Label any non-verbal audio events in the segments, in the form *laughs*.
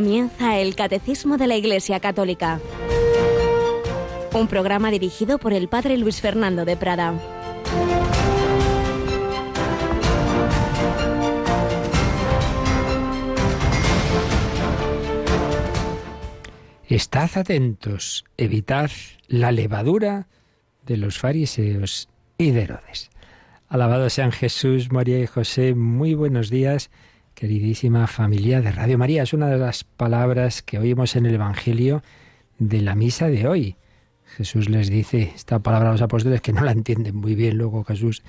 Comienza el Catecismo de la Iglesia Católica, un programa dirigido por el Padre Luis Fernando de Prada. Estad atentos, evitad la levadura de los fariseos y de Herodes. Alabado sean Jesús, María y José. Muy buenos días, queridísima familia de Radio María. Es una de las palabras que oímos en el Evangelio de la misa de hoy. Jesús les dice esta palabra a los apóstoles que no la entienden muy bien, luego Jesús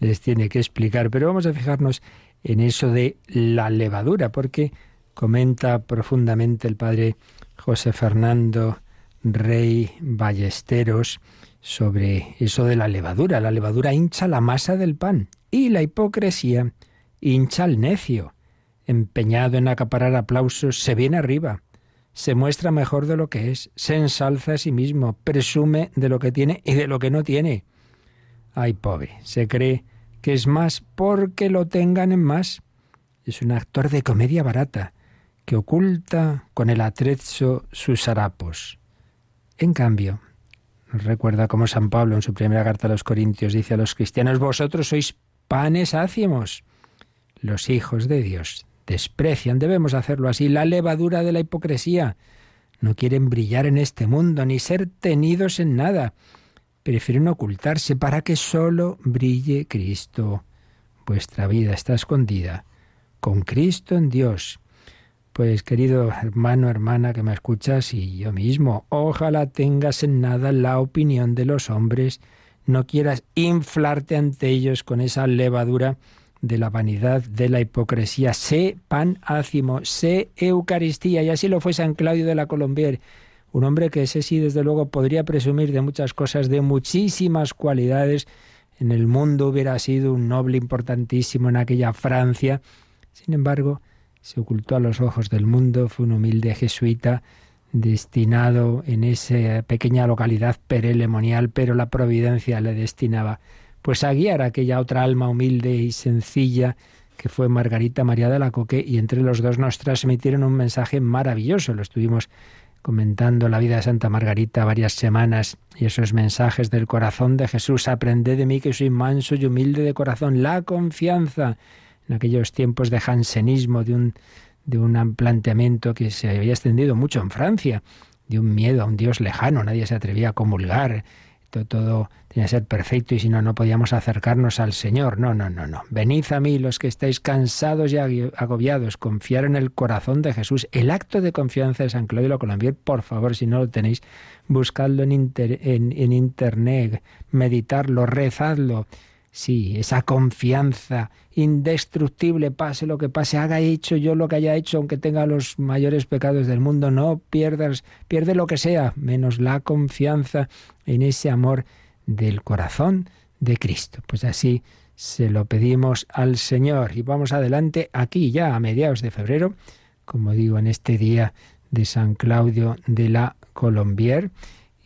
les tiene que explicar, pero vamos a fijarnos en eso de la levadura, porque comenta profundamente el padre José Fernando Rey Ballesteros sobre eso de la levadura. La levadura hincha la masa del pan y la hipocresía hincha al necio. Empeñado en acaparar aplausos, se viene arriba, se muestra mejor de lo que es, se ensalza a sí mismo, presume de lo que tiene y de lo que no tiene. Ay, pobre, se cree que es más porque lo tengan en más. Es un actor de comedia barata que oculta con el atrezo sus harapos. En cambio, nos recuerda como San Pablo en su primera carta a los Corintios dice a los cristianos, vosotros sois panes ácimos. Los hijos de Dios desprecian, debemos hacerlo así, la levadura de la hipocresía. No quieren brillar en este mundo ni ser tenidos en nada. Prefieren ocultarse para que solo brille Cristo. Vuestra vida está escondida con Cristo en Dios. Pues querido hermano, hermana que me escuchas y yo mismo, ojalá tengas en nada la opinión de los hombres, no quieras inflarte ante ellos con esa levadura de la vanidad, de la hipocresía. Sé pan ácimo, sé Eucaristía, y así lo fue San Claudio de la Colombier, un hombre que ese sí, desde luego, podría presumir de muchas cosas, de muchísimas cualidades. En el mundo hubiera sido un noble importantísimo en aquella Francia. Sin embargo, se ocultó a los ojos del mundo, fue un humilde jesuita destinado en esa pequeña localidad perelemonial, pero la providencia le destinaba pues a guiar a aquella otra alma humilde y sencilla que fue Margarita María de la Coque y entre los dos nos transmitieron un mensaje maravilloso. Lo estuvimos comentando la vida de Santa Margarita varias semanas y esos mensajes del corazón de Jesús. Aprended de mí que soy manso y humilde de corazón. La confianza en aquellos tiempos de jansenismo, de un, de un planteamiento que se había extendido mucho en Francia, de un miedo a un Dios lejano, nadie se atrevía a comulgar, todo, tenía que ser perfecto y si no, no podíamos acercarnos al Señor. No, no, no, no. Venid a mí los que estáis cansados y agobiados, confiar en el corazón de Jesús. El acto de confianza de San Claudio lo Colombier, por favor, si no lo tenéis, buscadlo en, en, en internet, meditarlo, rezadlo. Sí, esa confianza indestructible, pase lo que pase, haga hecho yo lo que haya hecho, aunque tenga los mayores pecados del mundo, no pierdas, pierde lo que sea, menos la confianza en ese amor del corazón de Cristo. Pues así se lo pedimos al Señor y vamos adelante aquí ya a mediados de febrero, como digo, en este día de San Claudio de la Colombier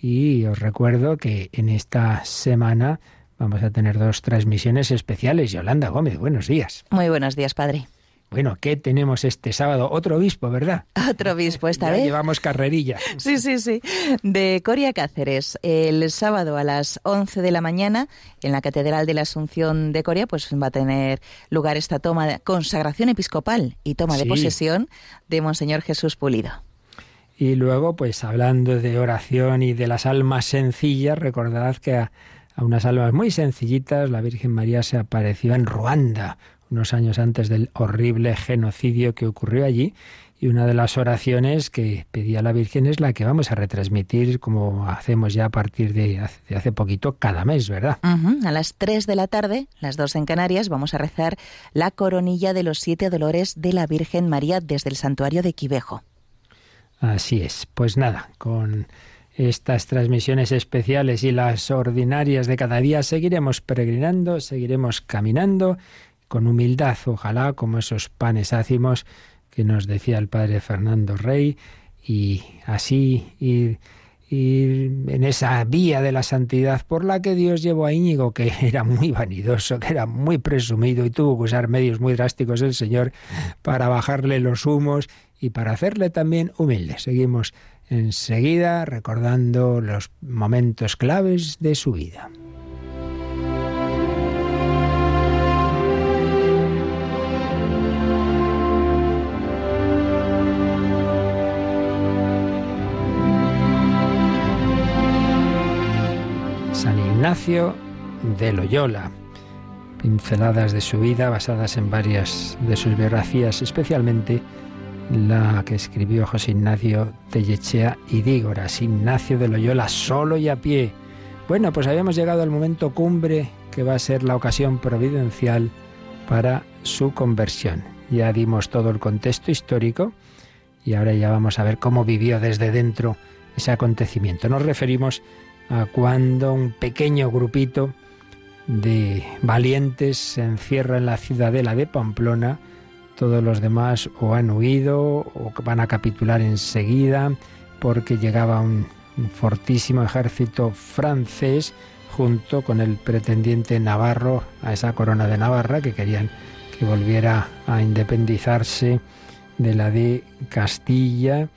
y os recuerdo que en esta semana Vamos a tener dos transmisiones especiales. Yolanda Gómez, buenos días. Muy buenos días, padre. Bueno, ¿qué tenemos este sábado? Otro obispo, ¿verdad? Otro obispo esta vez. Llevamos carrerilla. Sí, sí, sí. De Coria Cáceres. El sábado a las 11 de la mañana, en la Catedral de la Asunción de Coria, pues va a tener lugar esta toma de consagración episcopal y toma de posesión de Monseñor Jesús Pulido. Y luego, pues hablando de oración y de las almas sencillas, recordad que a a unas almas muy sencillitas, la Virgen María se apareció en Ruanda unos años antes del horrible genocidio que ocurrió allí. Y una de las oraciones que pedía la Virgen es la que vamos a retransmitir como hacemos ya a partir de hace, poquito cada mes, ¿verdad? A las 3 de la tarde, las 2 en Canarias, vamos a rezar la coronilla de los siete dolores de la Virgen María desde el santuario de Quivejo. Así es. Pues nada, con estas transmisiones especiales y las ordinarias de cada día, seguiremos peregrinando, seguiremos caminando con humildad, ojalá, como esos panes ácimos que nos decía el padre Fernando Rey, y así ir, en esa vía de la santidad por la que Dios llevó a Íñigo, que *laughs* era muy vanidoso, que era muy presumido y tuvo que usar medios muy drásticos el Señor para bajarle los humos y para hacerle también humilde. Seguimos enseguida recordando los momentos claves de su vida. San Ignacio de Loyola. Pinceladas de su vida basadas en varias de sus biografías, especialmente la que escribió José Ignacio Tellechea y Dígoras, Ignacio de Loyola solo y a pie. Bueno, pues habíamos llegado al momento cumbre que va a ser la ocasión providencial para su conversión. Ya dimos todo el contexto histórico y ahora ya vamos a ver cómo vivió desde dentro ese acontecimiento. Nos referimos a cuando un pequeño grupito de valientes se encierra en la ciudadela de Pamplona, todos los demás o han huido o van a capitular enseguida porque llegaba un, fortísimo ejército francés junto con el pretendiente navarro a esa corona de Navarra que querían que volviera a independizarse de la de Castilla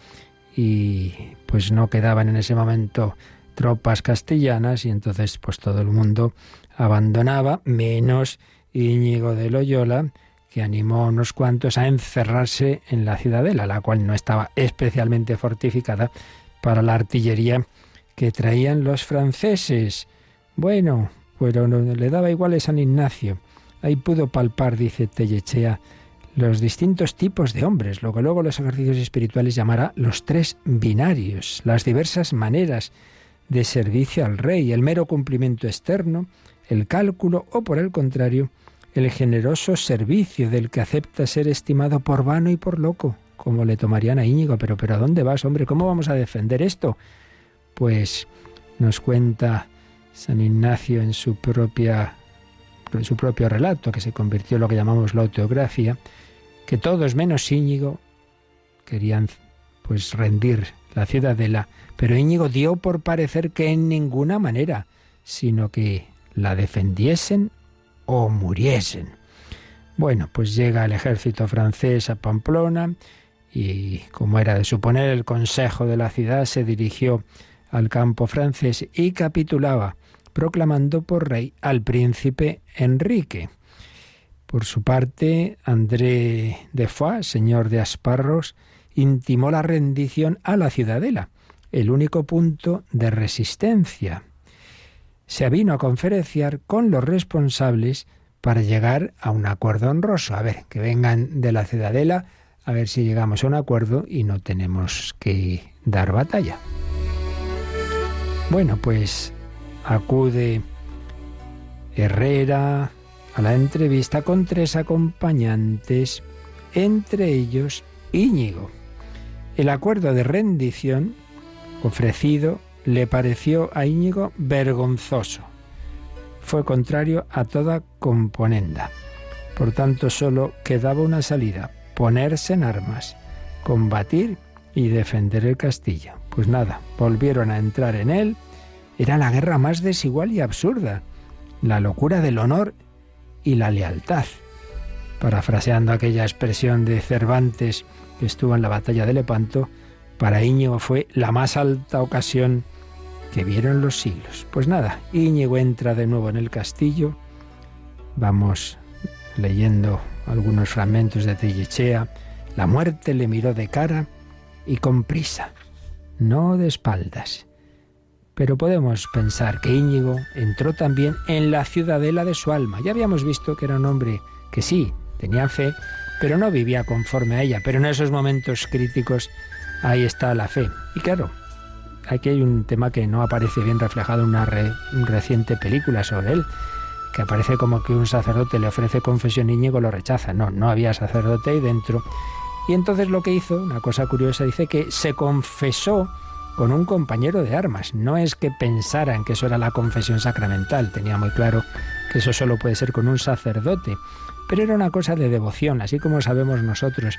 y pues no quedaban en ese momento tropas castellanas y entonces pues todo el mundo abandonaba, menos Íñigo de Loyola, que animó a unos cuantos a encerrarse en la ciudadela, la cual no estaba especialmente fortificada para la artillería que traían los franceses. Bueno, pero no, le daba igual a San Ignacio. Ahí pudo palpar, dice Tellechea, los distintos tipos de hombres, lo que luego los ejercicios espirituales llamará los tres binarios, las diversas maneras de servicio al rey, el mero cumplimiento externo, el cálculo o, por el contrario, el generoso servicio del que acepta ser estimado por vano y por loco, como le tomarían a Íñigo. Pero, pero ¿a dónde vas, hombre? ¿Cómo vamos a defender esto? Pues nos cuenta San Ignacio en su propia en su propio relato, que se convirtió en lo que llamamos la autografía, que todos menos Íñigo querían pues rendir la ciudadela, pero Íñigo dio por parecer que en ninguna manera, sino que la defendiesen o muriesen. Bueno, pues llega el ejército francés a Pamplona y, como era de suponer, el consejo de la ciudad se dirigió al campo francés y capitulaba, proclamando por rey al príncipe Enrique. Por su parte, André de Foix, señor de Asparros, intimó la rendición a la ciudadela, el único punto de resistencia. Se vino a conferenciar con los responsables para llegar a un acuerdo honroso. A ver, que vengan de la ciudadela, a ver si llegamos a un acuerdo y no tenemos que dar batalla. Bueno, pues acude Herrera a la entrevista con tres acompañantes, entre ellos Íñigo. El acuerdo de rendición ofrecido le pareció a Íñigo vergonzoso. Fue contrario a toda componenda. Por tanto, solo quedaba una salida, ponerse en armas, combatir y defender el castillo. Pues nada, volvieron a entrar en él. Era la guerra más desigual y absurda, la locura del honor y la lealtad. Parafraseando aquella expresión de Cervantes, que estuvo en la batalla de Lepanto, para Íñigo fue la más alta ocasión que vieron los siglos. Pues nada, Íñigo entra de nuevo en el castillo. Vamos leyendo algunos fragmentos de Tellechea. La muerte le miró de cara y con prisa, no de espaldas. Pero podemos pensar que Íñigo entró también en la ciudadela de su alma. Ya habíamos visto que era un hombre que sí, tenía fe, pero no vivía conforme a ella. Pero en esos momentos críticos ahí está la fe. Y claro, aquí hay un tema que no aparece bien reflejado en una, reciente película sobre él, que aparece como que un sacerdote le ofrece confesión y Íñigo lo rechaza. No, no había sacerdote ahí dentro. Y entonces lo que hizo, una cosa curiosa, dice que se confesó con un compañero de armas. No es que pensaran que eso era la confesión sacramental, tenía muy claro que eso solo puede ser con un sacerdote. Pero era una cosa de devoción, así como sabemos nosotros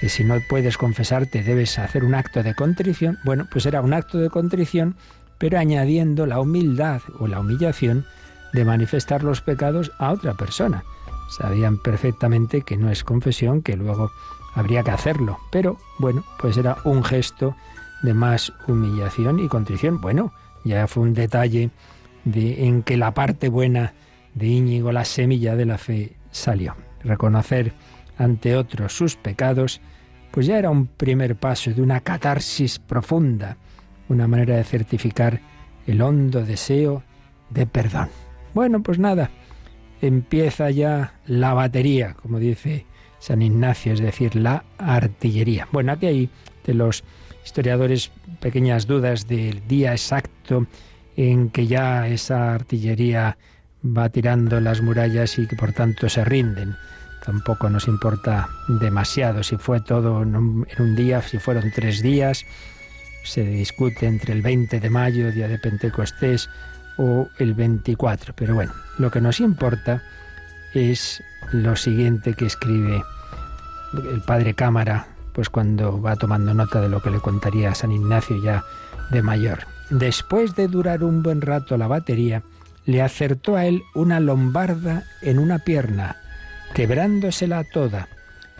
que si no puedes confesarte debes hacer un acto de contrición. Bueno, pues era un acto de contrición, pero añadiendo la humildad o la humillación de manifestar los pecados a otra persona. Sabían perfectamente que no es confesión, que luego habría que hacerlo. Pero bueno, pues era un gesto de más humillación y contrición. Bueno, ya fue un detalle de, en que la parte buena de Íñigo, la semilla de la fe, salió. Reconocer ante otros sus pecados, pues ya era un primer paso de una catarsis profunda, una manera de certificar el hondo deseo de perdón. Bueno, pues nada, empieza ya la batería, como dice San Ignacio, es decir, la artillería. Bueno, aquí hay de los historiadores pequeñas dudas del día exacto en que ya esa artillería va tirando las murallas y que por tanto se rinden. Tampoco nos importa demasiado si fue todo en un, día, si fueron tres días. Se discute entre el 20 de mayo, día de Pentecostés, o el 24. Pero bueno, lo que nos importa es lo siguiente que escribe el padre Cámara, pues cuando va tomando nota de lo que le contaría San Ignacio ya de mayor. Después de durar un buen rato la batería, le acertó a él una lombarda en una pierna, quebrándosela toda,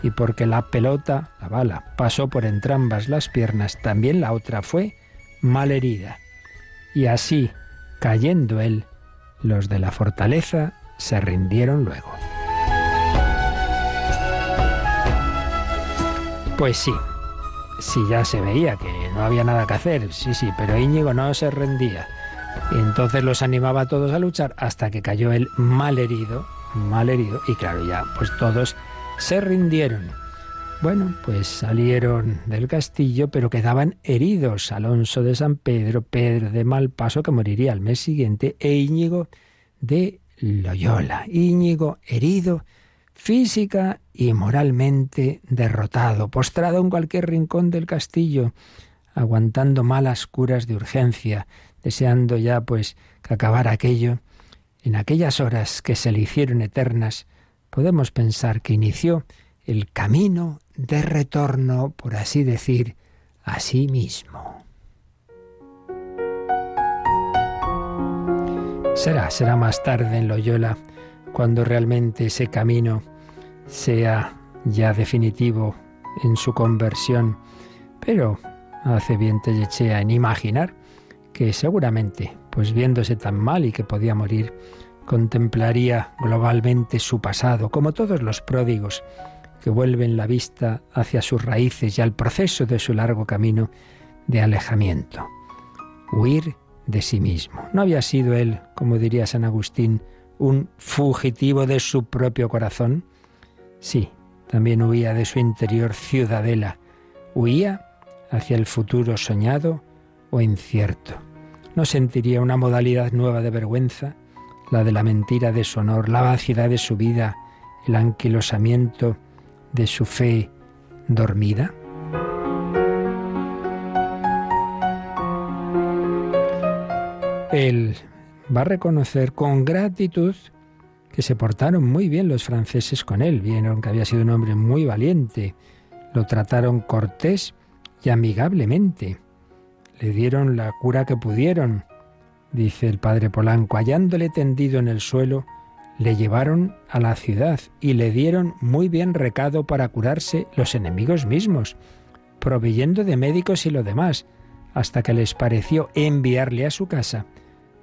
y porque la pelota, la bala, pasó por entrambas las piernas, también la otra fue mal herida. Y así, cayendo él, los de la fortaleza se rindieron luego. Pues sí, sí ya se veía que no había nada que hacer, sí, sí, pero Íñigo no se rendía. Y entonces los animaba a todos a luchar hasta que cayó él mal herido, mal herido, y claro, ya pues todos se rindieron. Bueno, pues salieron del castillo, pero quedaban heridos Alonso de San Pedro, Pedro de Malpaso, que moriría al mes siguiente, e Íñigo de Loyola. Íñigo herido física y moralmente derrotado, postrado en cualquier rincón del castillo, aguantando malas curas de urgencia, deseando ya pues que acabara aquello, en aquellas horas que se le hicieron eternas, podemos pensar que inició el camino de retorno, por así decir, a sí mismo. Será, será más tarde en Loyola, cuando realmente ese camino sea ya definitivo en su conversión, pero hace bien Tellechea en imaginar que seguramente, pues viéndose tan mal y que podía morir, contemplaría globalmente su pasado, como todos los pródigos que vuelven la vista hacia sus raíces y al proceso de su largo camino de alejamiento. Huir de sí mismo. No había sido él, como diría San Agustín, un fugitivo de su propio corazón. Sí, también huía de su interior ciudadela. Huía hacia el futuro soñado o incierto. No sentiría una modalidad nueva de vergüenza, la de la mentira de su honor, la vacidad de su vida, el anquilosamiento de su fe dormida. Él va a reconocer con gratitud que se portaron muy bien los franceses con él, vieron que había sido un hombre muy valiente, lo trataron cortés y amigablemente. Le dieron la cura que pudieron, dice el padre Polanco. Hallándole tendido en el suelo, le llevaron a la ciudad y le dieron muy bien recado para curarse los enemigos mismos, proveyendo de médicos y lo demás, hasta que les pareció enviarle a su casa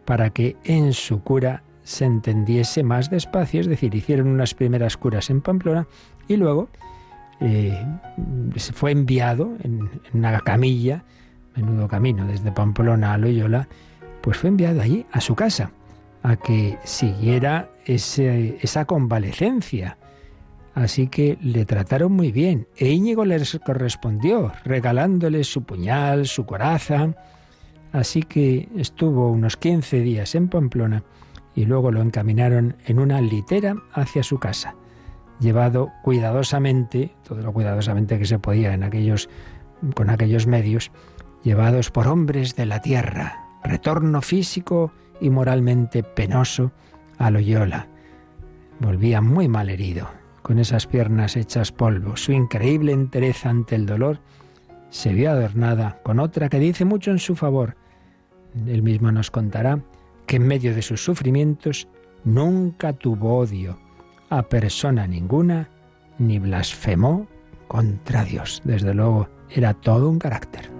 para que en su cura se entendiese más despacio, es decir, hicieron unas primeras curas en Pamplona y luego eh, se fue enviado en, una camilla, menudo camino desde Pamplona a Loyola, pues fue enviado allí a su casa a que siguiera esa convalecencia. Así que le trataron muy bien. E Íñigo les correspondió, regalándole su puñal, su coraza. Así que estuvo unos 15 días en Pamplona y luego lo encaminaron en una litera hacia su casa llevado cuidadosamente, todo lo cuidadosamente que se podía en aquellos, con aquellos medios, llevados por hombres de la tierra, retorno físico y moralmente penoso a Loyola. Volvía muy mal herido, con esas piernas hechas polvo. Su increíble entereza ante el dolor se vio adornada con otra que dice mucho en su favor. Él mismo nos contará que en medio de sus sufrimientos nunca tuvo odio a persona ninguna, ni blasfemó contra Dios. Desde luego, era todo un carácter.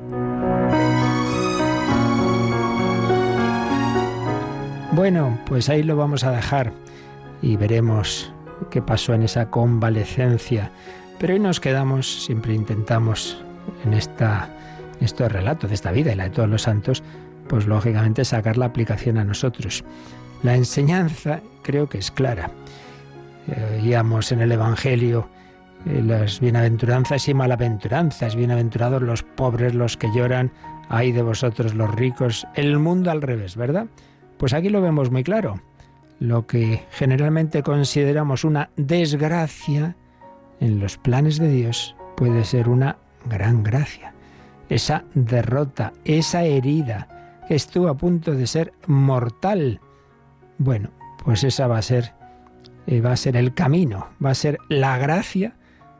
Bueno, pues ahí lo vamos a dejar y veremos qué pasó en esa convalecencia. Pero hoy nos quedamos, siempre intentamos en esta estos relatos de esta vida y la de todos los santos, pues lógicamente sacar la aplicación a nosotros. La enseñanza creo que es clara. Veíamos en el Evangelio eh, las bienaventuranzas y malaventuranzas. Bienaventurados los pobres, los que lloran, ay de vosotros los ricos. El mundo al revés, ¿verdad? Pues aquí lo vemos muy claro. Lo que generalmente consideramos una desgracia, en los planes de Dios puede ser una gran gracia. Esa derrota, esa herida que estuvo a punto de ser mortal. Bueno, pues esa va a ser eh, va a ser el camino, va a ser la gracia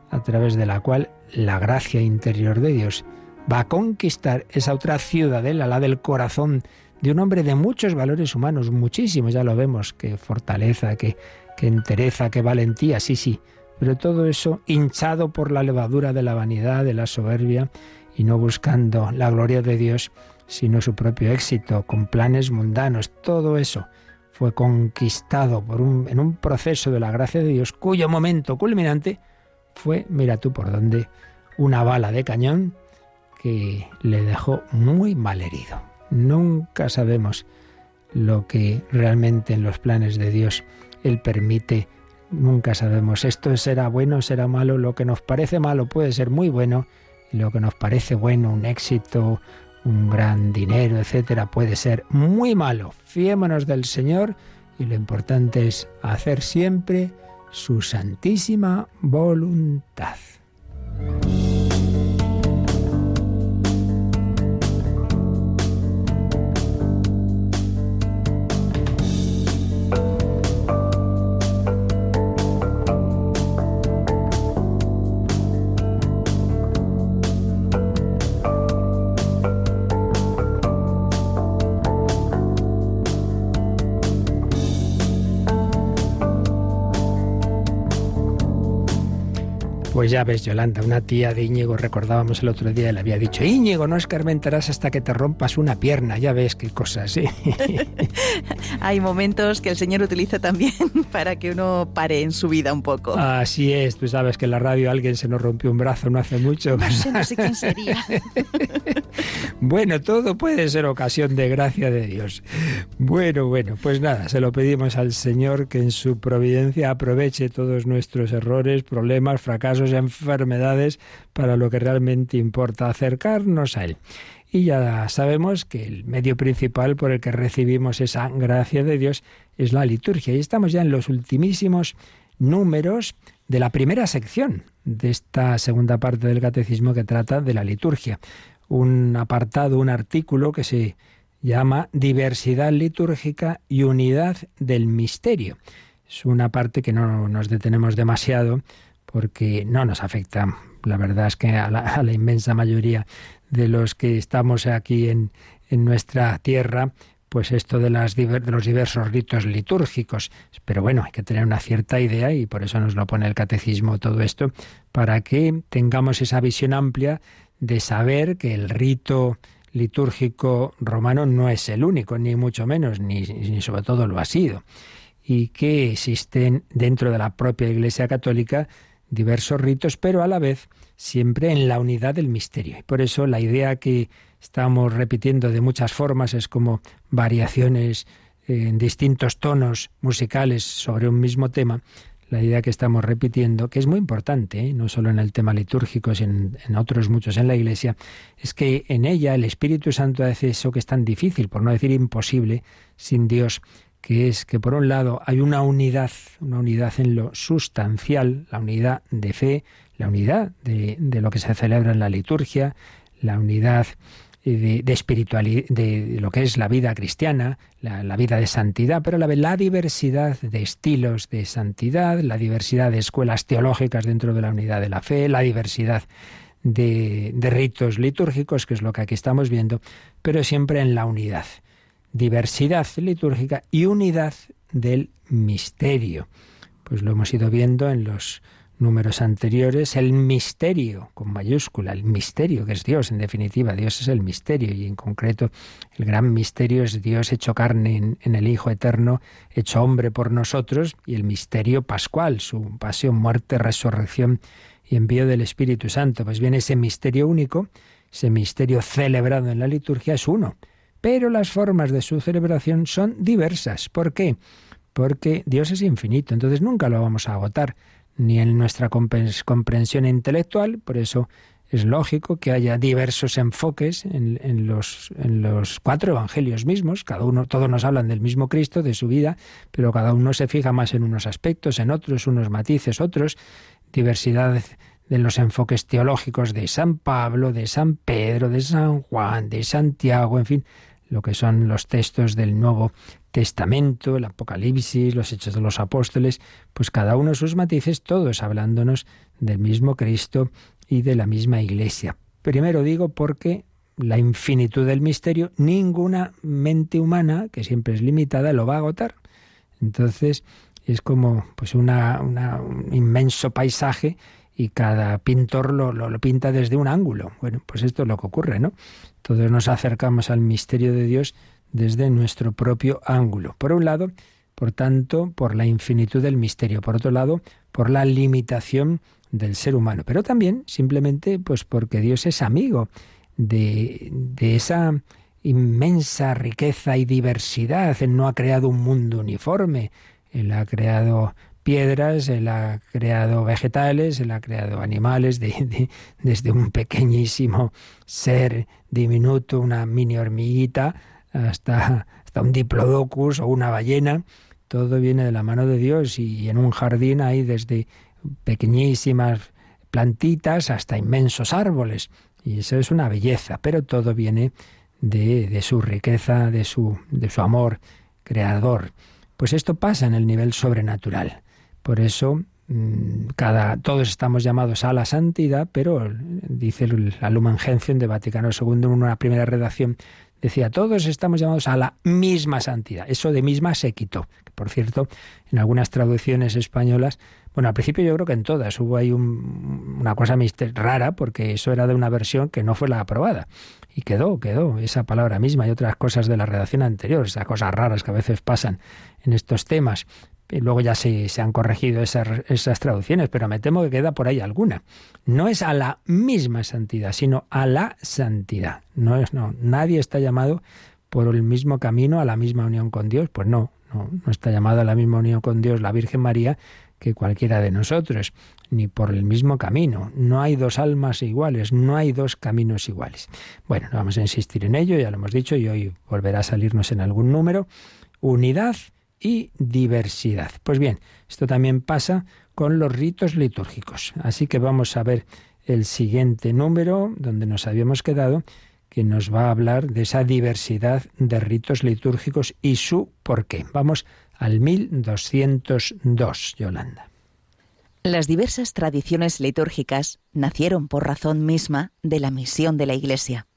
a través de la cual la gracia interior de Dios va a conquistar esa otra ciudadela, la del corazón de un hombre de muchos valores humanos, muchísimos, ya lo vemos, que fortaleza, que, que entereza, que valentía, sí, sí, pero todo eso hinchado por la levadura de la vanidad, de la soberbia, y no buscando la gloria de Dios, sino su propio éxito, con planes mundanos, todo eso fue conquistado en un proceso de la gracia de Dios, cuyo momento culminante fue, mira tú por dónde, una bala de cañón que le dejó muy mal herido. Nunca sabemos lo que realmente en los planes de Dios Él permite. Nunca sabemos esto será bueno, será malo. Lo que nos parece malo puede ser muy bueno y lo que nos parece bueno, un éxito, un gran dinero, etcétera, puede ser muy malo. Fiémonos del Señor y lo importante es hacer siempre su santísima voluntad. Pues ya ves, Yolanda, una tía de Íñigo, recordábamos el otro día, le había dicho, Íñigo, no escarmentarás hasta que te rompas una pierna, ya ves qué cosas, ¿sí? *laughs* Hay momentos que el Señor utiliza también *laughs* para que uno pare en su vida un poco. Así es, tú sabes que en la radio alguien se nos rompió un brazo no hace mucho. No sé, no sé quién sería. *laughs* bueno, todo puede ser ocasión de gracia de Dios. Bueno, bueno, pues nada, se lo pedimos al Señor que en su providencia aproveche todos nuestros errores, problemas, fracasos, enfermedades para lo que realmente importa, acercarnos a Él. Y ya sabemos que el medio principal por el que recibimos esa gracia de Dios es la liturgia. Y estamos ya en los ultimísimos números de la primera sección de esta segunda parte del catecismo que trata de la liturgia. Un apartado, un artículo que se llama Diversidad litúrgica y unidad del misterio. Es una parte que no nos detenemos demasiado porque no nos afecta. La verdad es que a la, inmensa mayoría de los que estamos aquí en, en nuestra tierra, pues esto de, las, de los diversos ritos litúrgicos. Pero bueno, hay que tener una cierta idea y por eso nos lo pone el catecismo todo esto, para que tengamos esa visión amplia de saber que el rito litúrgico romano no es el único, ni mucho menos, ni, ni sobre todo lo ha sido, y que existen dentro de la propia Iglesia Católica diversos ritos, pero a la vez siempre en la unidad del misterio. Y por eso la idea que estamos repitiendo de muchas formas es como variaciones en distintos tonos musicales sobre un mismo tema, la idea que estamos repitiendo, que es muy importante, ¿eh? no solo en el tema litúrgico, sino en, otros muchos en la Iglesia, es que en ella el Espíritu Santo hace eso que es tan difícil, por no decir imposible, sin Dios, que es que por un lado hay una unidad, una unidad en lo sustancial, la unidad de fe, la unidad de, lo que se celebra en la liturgia, la unidad de, espiritualidad, de lo que es la vida cristiana, la, vida de santidad, pero la, la diversidad de estilos de santidad, la diversidad de escuelas teológicas dentro de la unidad de la fe, la diversidad de ritos litúrgicos, que es lo que aquí estamos viendo, pero siempre en la unidad diversidad litúrgica y unidad del misterio. Pues lo hemos ido viendo en los números anteriores, el misterio, con mayúscula, el misterio que es Dios, en definitiva, Dios es el misterio y en concreto el gran misterio es Dios hecho carne en, el Hijo Eterno, hecho hombre por nosotros y el misterio pascual, su pasión, muerte, resurrección y envío del Espíritu Santo. Pues bien, ese misterio único, ese misterio celebrado en la liturgia es uno, pero las formas de su celebración son diversas. ¿Por qué? Porque Dios es infinito, entonces nunca lo vamos a agotar ni en nuestra comprensión intelectual, por eso es lógico que haya diversos enfoques en, los, en, los, cuatro evangelios mismos. Cada uno, todos nos hablan del mismo Cristo, de su vida, pero cada uno se fija más en unos aspectos, en otros, unos matices, otros. Diversidad de los enfoques teológicos de San Pablo, de San Pedro, de San Juan, de Santiago, en fin, lo que son los textos del Nuevo Testamento, el Apocalipsis, los Hechos de los Apóstoles, pues cada uno sus matices, todos hablándonos del mismo Cristo y de la misma Iglesia. Primero digo porque la infinitud del misterio, ninguna mente humana, que siempre es limitada, lo va a agotar. Entonces, es como pues una, un inmenso paisaje y cada pintor lo, lo, pinta desde un ángulo. Bueno, pues esto es lo que ocurre, ¿no? Todos nos acercamos al misterio de Dios desde nuestro propio ángulo. Por un lado, por tanto, por la infinitud del misterio. Por otro lado, por la limitación del ser humano. Pero también, simplemente, pues porque Dios es amigo de, de esa inmensa riqueza y diversidad. Él no ha creado un mundo uniforme. Él ha creado piedras, él ha creado vegetales, él ha creado animales, desde un pequeñísimo ser diminuto, una mini hormiguita, hasta, hasta un diplodocus o una ballena, todo viene de la mano de Dios y en un jardín hay desde pequeñísimas plantitas hasta inmensos árboles. Y eso es una belleza, pero todo viene de, de su riqueza, de su, de su amor creador. Pues esto pasa en el nivel sobrenatural. Por eso mm, cada, todos estamos llamados a la santidad, pero dice la Lumen Gentium de Vaticano II en una primera redacción decía, todos estamos llamados a la misma santidad. Eso de misma se quitó. Por cierto, en algunas traducciones españolas, bueno, al principio yo creo que en todas hubo ahí una cosa rara, porque eso era de una versión que no fue la aprobada. Y quedó, quedó esa palabra misma y otras cosas de la redacción anterior, esas cosas raras que a veces pasan en estos temas. Y luego ya se, se han corregido esas, esas, traducciones, pero me temo que queda por ahí alguna. No es a la misma santidad, sino a la santidad. No es, no. Nadie está llamado por el mismo camino a la misma unión con Dios. Pues no, no, no está llamado a la misma unión con Dios la Virgen María que cualquiera de nosotros, ni por el mismo camino. No hay dos almas iguales, no hay dos caminos iguales. Bueno, no vamos a insistir en ello, ya lo hemos dicho, y hoy volverá a salirnos en algún número. Unidad y diversidad. Pues bien, esto también pasa con los ritos litúrgicos. Así que vamos a ver el siguiente número donde nos habíamos quedado, que nos va a hablar de esa diversidad de ritos litúrgicos y su por qué. Vamos al 1202, Yolanda. Las diversas tradiciones litúrgicas nacieron por razón misma de la misión de la Iglesia.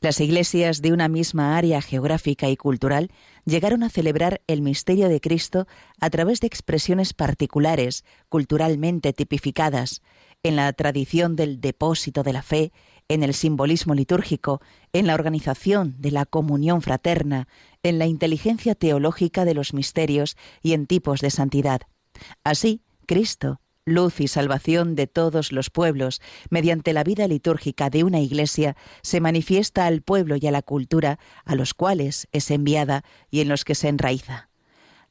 Las iglesias de una misma área geográfica y cultural llegaron a celebrar el misterio de Cristo a través de expresiones particulares, culturalmente tipificadas, en la tradición del depósito de la fe, en el simbolismo litúrgico, en la organización de la comunión fraterna, en la inteligencia teológica de los misterios y en tipos de santidad. Así, Cristo, luz y salvación de todos los pueblos, mediante la vida litúrgica de una iglesia, se manifiesta al pueblo y a la cultura a los cuales es enviada y en los que se enraiza.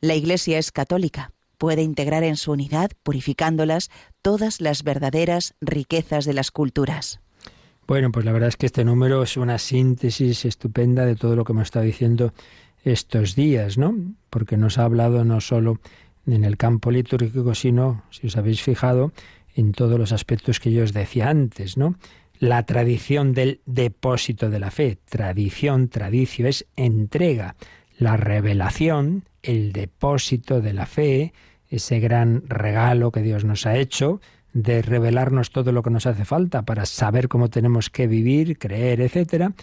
La iglesia es católica, puede integrar en su unidad, purificándolas, todas las verdaderas riquezas de las culturas. Bueno, pues la verdad es que este número es una síntesis estupenda de todo lo que hemos estado diciendo estos días, ¿no? Porque nos ha hablado no solo en el campo litúrgico, sino, si os habéis fijado, en todos los aspectos que yo os decía antes, ¿no? La tradición del depósito de la fe, tradición, tradicio, es entrega. La revelación, el depósito de la fe, ese gran regalo que Dios nos ha hecho, de revelarnos todo lo que nos hace falta para saber cómo tenemos que vivir, creer, etcétera,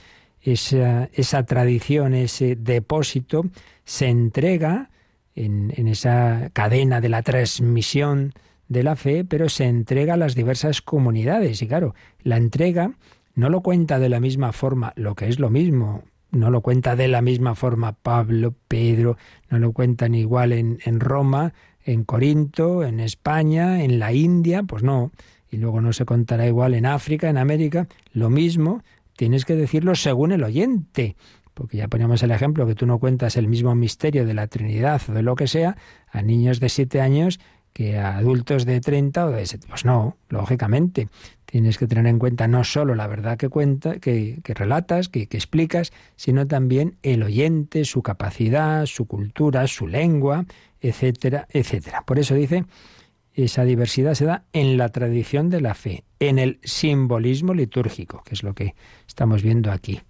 esa, esa tradición, ese depósito, se entrega en, esa cadena de la transmisión de la fe, pero se entrega a las diversas comunidades. Y claro, la entrega no lo cuenta de la misma forma, lo que es lo mismo, no lo cuenta de la misma forma Pablo, Pedro, no lo cuentan igual en, en Roma, en Corinto, en España, en la India, pues no. Y luego no se contará igual en África, en América, lo mismo, tienes que decirlo según el oyente. Porque ya poníamos el ejemplo que tú no cuentas el mismo misterio de la Trinidad o de lo que sea a niños de siete años que a adultos de 30 o de 7. Pues no, lógicamente. Tienes que tener en cuenta no solo la verdad que cuenta, que, relatas, que, que explicas, sino también el oyente, su capacidad, su cultura, su lengua, etcétera, etcétera. Por eso dice, esa diversidad se da en la tradición de la fe, en el simbolismo litúrgico, que es lo que estamos viendo aquí,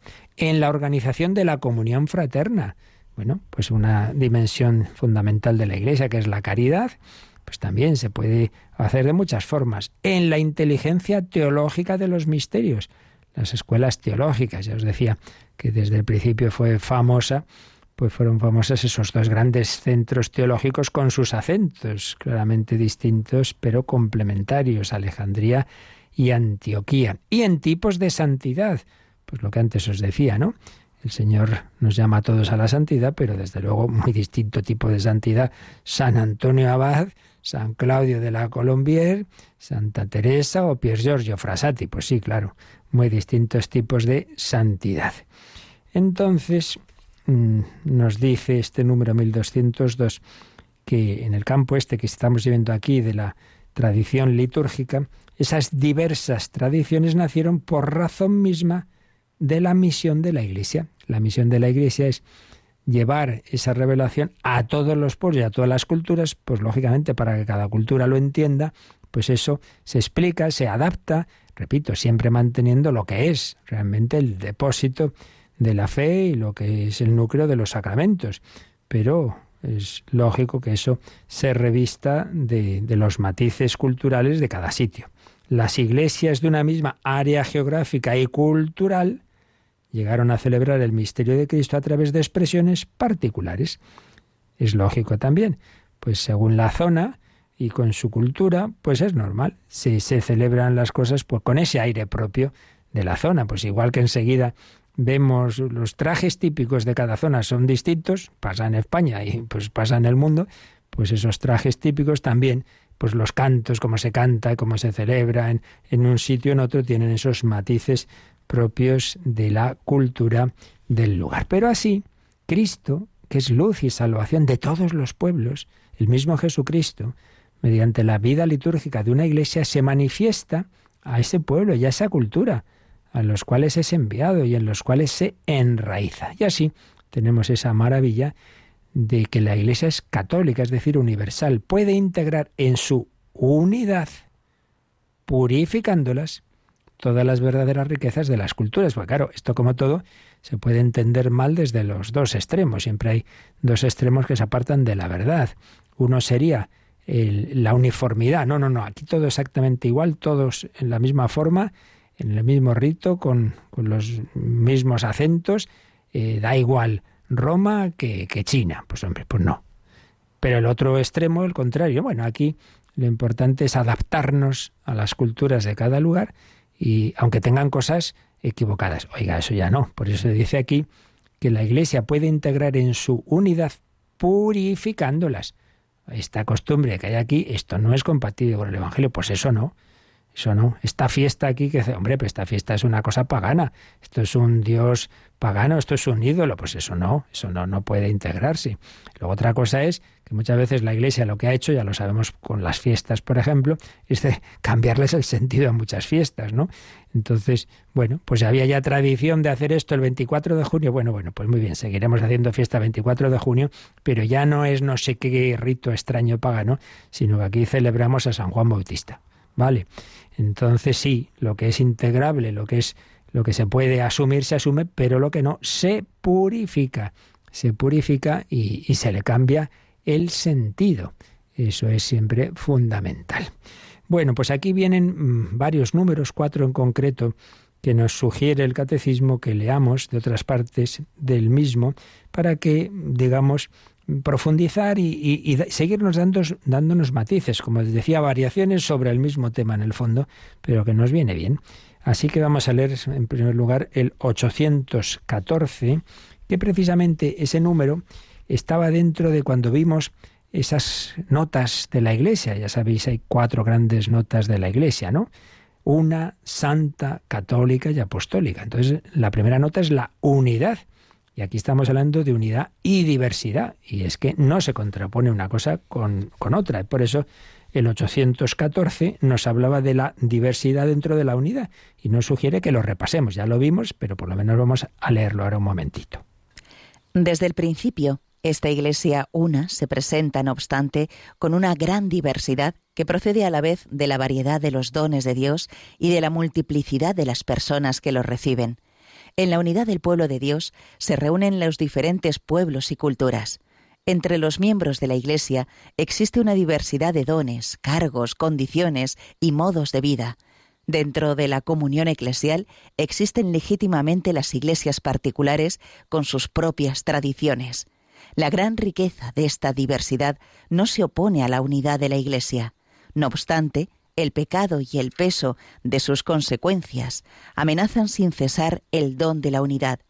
en la organización de la comunión fraterna. Bueno, pues una dimensión fundamental de la Iglesia, que es la caridad, pues también se puede hacer de muchas formas. En la inteligencia teológica de los misterios, las escuelas teológicas, ya os decía que desde el principio fue famosa, pues fueron famosas esos dos grandes centros teológicos con sus acentos claramente distintos, pero complementarios, Alejandría y Antioquía. Y en tipos de santidad, pues lo que antes os decía, ¿no? El Señor nos llama a todos a la santidad, pero desde luego muy distinto tipo de santidad. San Antonio Abad, San Claudio de la Colombier, Santa Teresa o Pier Giorgio Frassati. Pues sí, claro, muy distintos tipos de santidad. Entonces, mm, nos dice este número 1202 que en el campo este que estamos viviendo aquí de la tradición litúrgica, esas diversas tradiciones nacieron por razón misma de la misión de la Iglesia. La misión de la Iglesia es llevar esa revelación a todos los pueblos y a todas las culturas, pues lógicamente para que cada cultura lo entienda, pues eso se explica, se adapta, repito, siempre manteniendo lo que es realmente el depósito de la fe y lo que es el núcleo de los sacramentos. Pero es lógico que eso se revista de, de los matices culturales de cada sitio. Las iglesias de una misma área geográfica y cultural llegaron a celebrar el misterio de Cristo a través de expresiones particulares. Es lógico también, pues según la zona y con su cultura, pues es normal. Si se celebran las cosas pues con ese aire propio de la zona, pues igual que enseguida vemos los trajes típicos de cada zona son distintos, pasa en España y pues pasa en el mundo, pues esos trajes típicos también, pues los cantos, cómo se canta, cómo se celebra en, en un sitio, en otro, tienen esos matices propios de la cultura del lugar. Pero así, Cristo, que es luz y salvación de todos los pueblos, el mismo Jesucristo, mediante la vida litúrgica de una iglesia, se manifiesta a ese pueblo y a esa cultura, a los cuales es enviado y en los cuales se enraiza. Y así tenemos esa maravilla de que la iglesia es católica, es decir, universal, puede integrar en su unidad, purificándolas, todas las verdaderas riquezas de las culturas. Porque claro, esto como todo se puede entender mal desde los dos extremos. Siempre hay dos extremos que se apartan de la verdad. Uno sería la uniformidad. No, no, no, aquí todo exactamente igual, todos en la misma forma, en el mismo rito, con, los mismos acentos. Eh, da igual Roma que, que China. Pues hombre, pues no. Pero el otro extremo, el contrario. Bueno, aquí lo importante es adaptarnos a las culturas de cada lugar y aunque tengan cosas equivocadas. Oiga, eso ya no. Por eso se dice aquí que la Iglesia puede integrar en su unidad purificándolas. Esta costumbre que hay aquí, esto no es compatible con el Evangelio, pues eso no. Eso no. Esta fiesta aquí, que hombre, pues esta fiesta es una cosa pagana. Esto es un Dios pagano, esto es un ídolo. Pues eso no, eso no, no puede integrarse. Luego otra cosa es que muchas veces la Iglesia lo que ha hecho, ya lo sabemos con las fiestas, por ejemplo, es de *laughs* cambiarles el sentido a muchas fiestas, ¿no? Entonces, bueno, pues había ya tradición de hacer esto el 24 de junio. Bueno, bueno, pues muy bien, seguiremos haciendo fiesta el 24 de junio, pero ya no es no sé qué rito extraño pagano, sino que aquí celebramos a San Juan Bautista. ¿Vale? Entonces sí, lo que es integrable, lo que es lo que se puede asumir se asume, pero lo que no se purifica, se purifica y, y se le cambia el sentido. Eso es siempre fundamental. Bueno, pues aquí vienen mm, varios números, cuatro en concreto, que nos sugiere el catecismo que leamos de otras partes del mismo para que, digamos, profundizar y, seguirnos dando, dándonos matices, como les decía, variaciones sobre el mismo tema en el fondo, pero que nos viene bien. Así que vamos a leer en primer lugar el 814, que precisamente ese número estaba dentro de cuando vimos esas notas de la Iglesia. Ya sabéis, hay cuatro grandes notas de la Iglesia, ¿no? Una, santa, católica y apostólica. Entonces, la primera nota es la unidad. Y aquí estamos hablando de unidad y diversidad. Y es que no se contrapone una cosa con, con otra. Por eso el 814 nos hablaba de la diversidad dentro de la unidad y nos sugiere que lo repasemos. Ya lo vimos, pero por lo menos vamos a leerlo ahora un momentito. Desde el principio, esta Iglesia una se presenta, no obstante, con una gran diversidad que procede a la vez de la variedad de los dones de Dios y de la multiplicidad de las personas que los reciben. En la unidad del pueblo de Dios se reúnen los diferentes pueblos y culturas. Entre los miembros de la Iglesia existe una diversidad de dones, cargos, condiciones y modos de vida. Dentro de la comunión eclesial existen legítimamente las iglesias particulares con sus propias tradiciones. La gran riqueza de esta diversidad no se opone a la unidad de la Iglesia. No obstante, el pecado y el peso de sus consecuencias amenazan sin cesar el don de la unidad.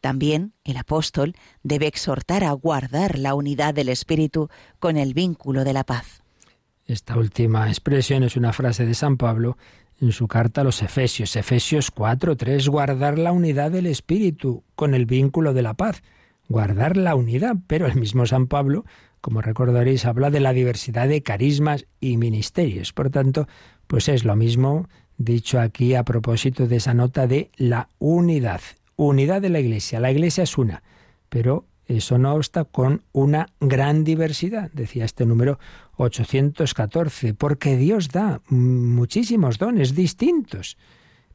También el apóstol debe exhortar a guardar la unidad del Espíritu con el vínculo de la paz. Esta última expresión es una frase de San Pablo en su carta a los Efesios, Efesios 4, 3, guardar la unidad del Espíritu con el vínculo de la paz guardar la unidad, pero el mismo San Pablo, como recordaréis, habla de la diversidad de carismas y ministerios. Por tanto, pues es lo mismo dicho aquí a propósito de esa nota de la unidad. Unidad de la Iglesia. La Iglesia es una, pero eso no obsta con una gran diversidad, decía este número 814, porque Dios da muchísimos dones distintos.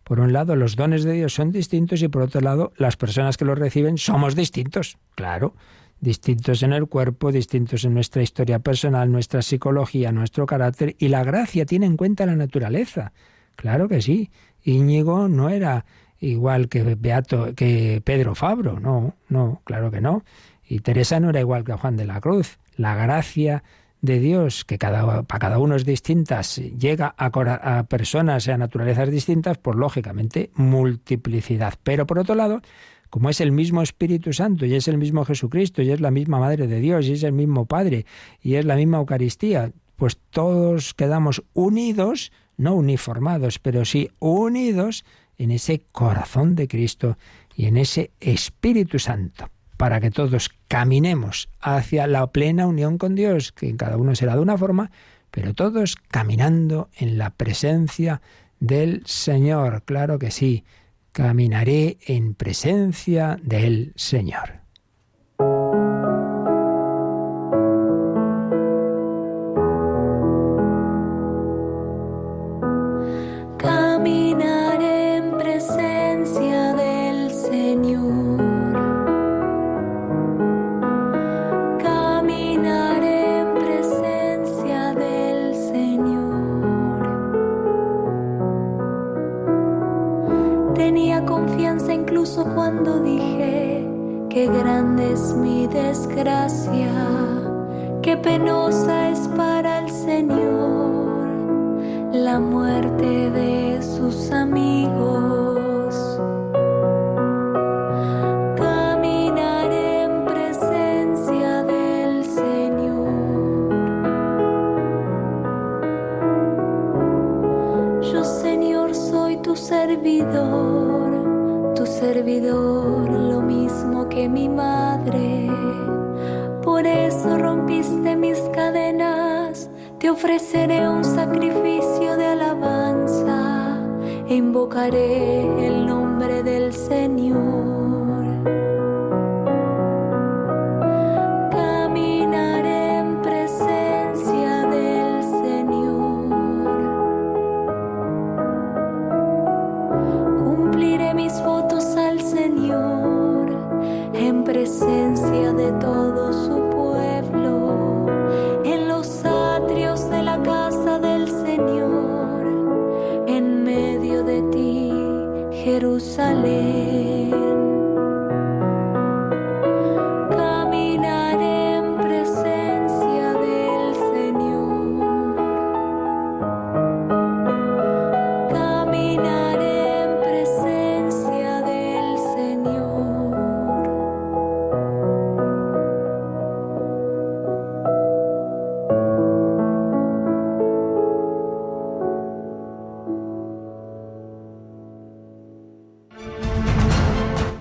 Por un lado, los dones de Dios son distintos y por otro lado, las personas que los reciben somos distintos, claro, distintos en el cuerpo, distintos en nuestra historia personal, nuestra psicología, nuestro carácter y la gracia tiene en cuenta la naturaleza. Claro que sí. Íñigo no era igual que Beato, que Pedro Fabro, no, no, claro que no. Y Teresa no era igual que Juan de la Cruz. La gracia de Dios, que cada, para cada uno es distinta, llega a, a personas y a naturalezas distintas, pues lógicamente multiplicidad. Pero por otro lado, como es el mismo Espíritu Santo y es el mismo Jesucristo y es la misma Madre de Dios y es el mismo Padre y es la misma Eucaristía, pues todos quedamos unidos, no uniformados, pero sí unidos en ese corazón de Cristo y en ese Espíritu Santo para que todos caminemos hacia la plena unión con Dios, que cada uno será de una forma, pero todos caminando en la presencia del Señor. Claro que sí, caminaré en presencia del Señor.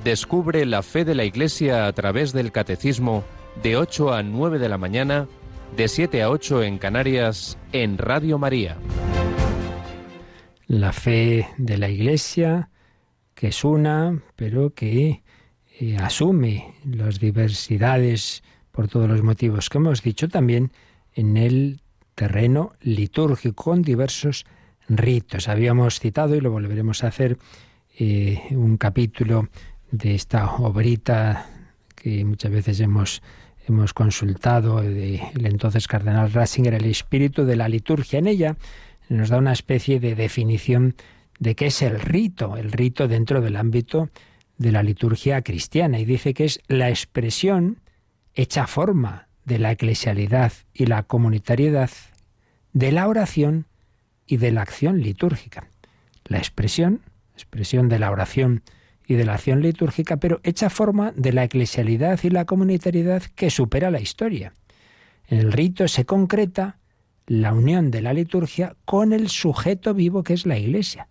Descubre la fe de la Iglesia a través del Catecismo de 8 a 9 de la mañana, de 7 a 8 en Canarias, en Radio María. La fe de la Iglesia, que es una, pero que eh, asume las diversidades por todos los motivos que hemos dicho también en el terreno litúrgico con diversos ritos. Habíamos citado y lo volveremos a hacer eh, un capítulo de esta obrita que muchas veces hemos, hemos consultado del entonces cardenal Ratzinger, el espíritu de la liturgia. En ella nos da una especie de definición de qué es el rito, el rito dentro del ámbito de la liturgia cristiana, y dice que es la expresión hecha forma de la eclesialidad y la comunitariedad, de la oración y de la acción litúrgica. La expresión, expresión de la oración y de la acción litúrgica, pero hecha forma de la eclesialidad y la comunitariedad que supera la historia. En el rito se concreta la unión de la liturgia con el sujeto vivo que es la Iglesia.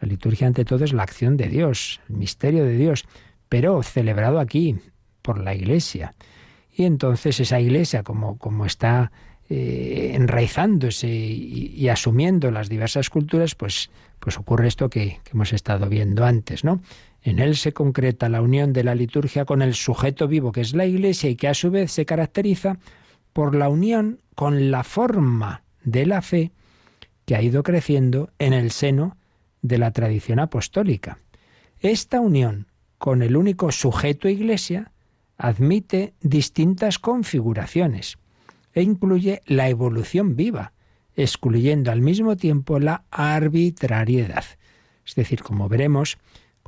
La liturgia ante todo es la acción de Dios, el misterio de Dios, pero celebrado aquí por la Iglesia. Y entonces esa Iglesia, como, como está eh, enraizándose y, asumiendo las diversas culturas, pues, pues ocurre esto que, que hemos estado viendo antes, ¿no? En él se concreta la unión de la liturgia con el sujeto vivo que es la Iglesia y que a su vez se caracteriza por la unión con la forma de la fe que ha ido creciendo en el seno de la tradición apostólica. Esta unión con el único sujeto Iglesia admite distintas configuraciones e incluye la evolución viva, excluyendo al mismo tiempo la arbitrariedad. Es decir, como veremos,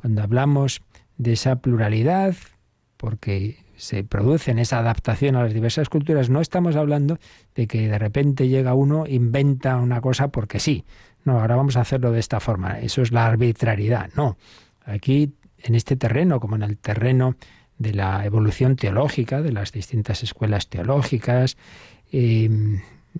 cuando hablamos de esa pluralidad, porque se produce en esa adaptación a las diversas culturas, no estamos hablando de que de repente llega uno, inventa una cosa porque sí. No, ahora vamos a hacerlo de esta forma. Eso es la arbitrariedad. No. Aquí, en este terreno, como en el terreno de la evolución teológica, de las distintas escuelas teológicas, eh,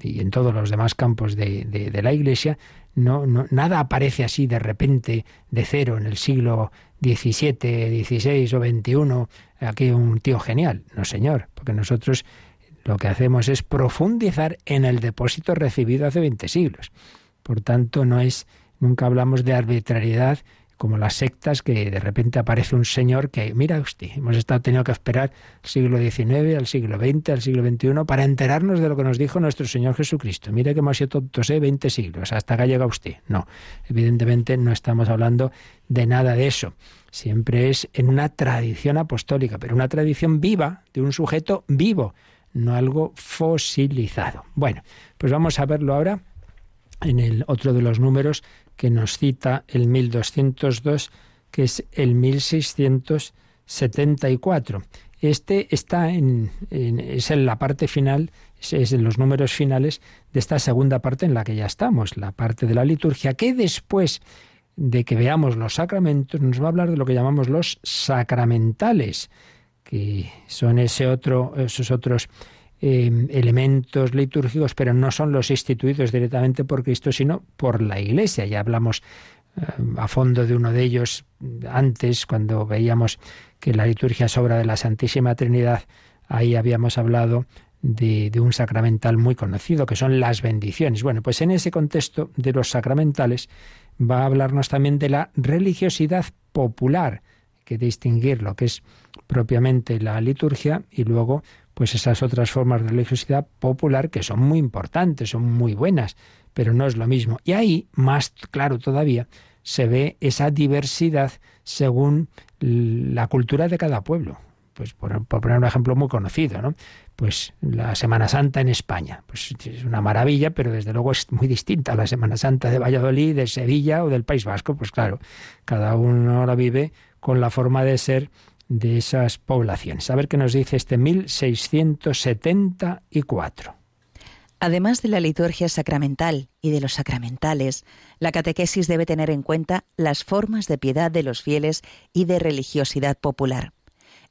y en todos los demás campos de, de la Iglesia, no, no, nada aparece así de repente de cero en el siglo XVII, XVI o XXI, aquí un tío genial. No, señor, porque nosotros lo que hacemos es profundizar en el depósito recibido hace 20 siglos. Por tanto, no es, nunca hablamos de arbitrariedad como las sectas que de repente aparece un señor que, mira usted, hemos estado teniendo que esperar al siglo XIX, al siglo XX, al siglo XXI para enterarnos de lo que nos dijo nuestro Señor Jesucristo. Mire que hemos sido tontos, ¿eh? 20 siglos, hasta acá llega usted. No, evidentemente no estamos hablando de nada de eso. Siempre es en una tradición apostólica, pero una tradición viva, de un sujeto vivo, no algo fosilizado. Bueno, pues vamos a verlo ahora en el otro de los números que nos cita el 1202, que es el 1674. Este está en, es en la parte final, es en los números finales de esta segunda parte en la que ya estamos, la parte de la liturgia, que después de que veamos los sacramentos nos va a hablar de lo que llamamos los sacramentales, que son ese otro, esos otros Em, elementos litúrgicos, pero no son los instituidos directamente por Cristo, sino por la Iglesia. Ya hablamos em, a fondo de uno de ellos antes, cuando veíamos que la liturgia es obra de la Santísima Trinidad. Ahí habíamos hablado de, de, un sacramental muy conocido, que son las bendiciones. Bueno, pues en ese contexto de los sacramentales va a hablarnos también de la religiosidad popular, que distinguir lo que es propiamente la liturgia y luego pues esas otras formas de religiosidad popular que son muy importantes, son muy buenas, pero no es lo mismo. Y ahí, más claro todavía, se ve esa diversidad según la cultura de cada pueblo. pues por, poner un ejemplo muy conocido, ¿no? Pues la Semana Santa en España, pues es una maravilla, pero desde luego es muy distinta a la Semana Santa de Valladolid, de Sevilla o del País Vasco, pues claro, cada uno la vive con la forma de ser de esas poblaciones. A ver qué nos dice este 1674. Además de la liturgia sacramental y de los sacramentales, la catequesis debe tener en cuenta las formas de piedad de los fieles y de religiosidad popular.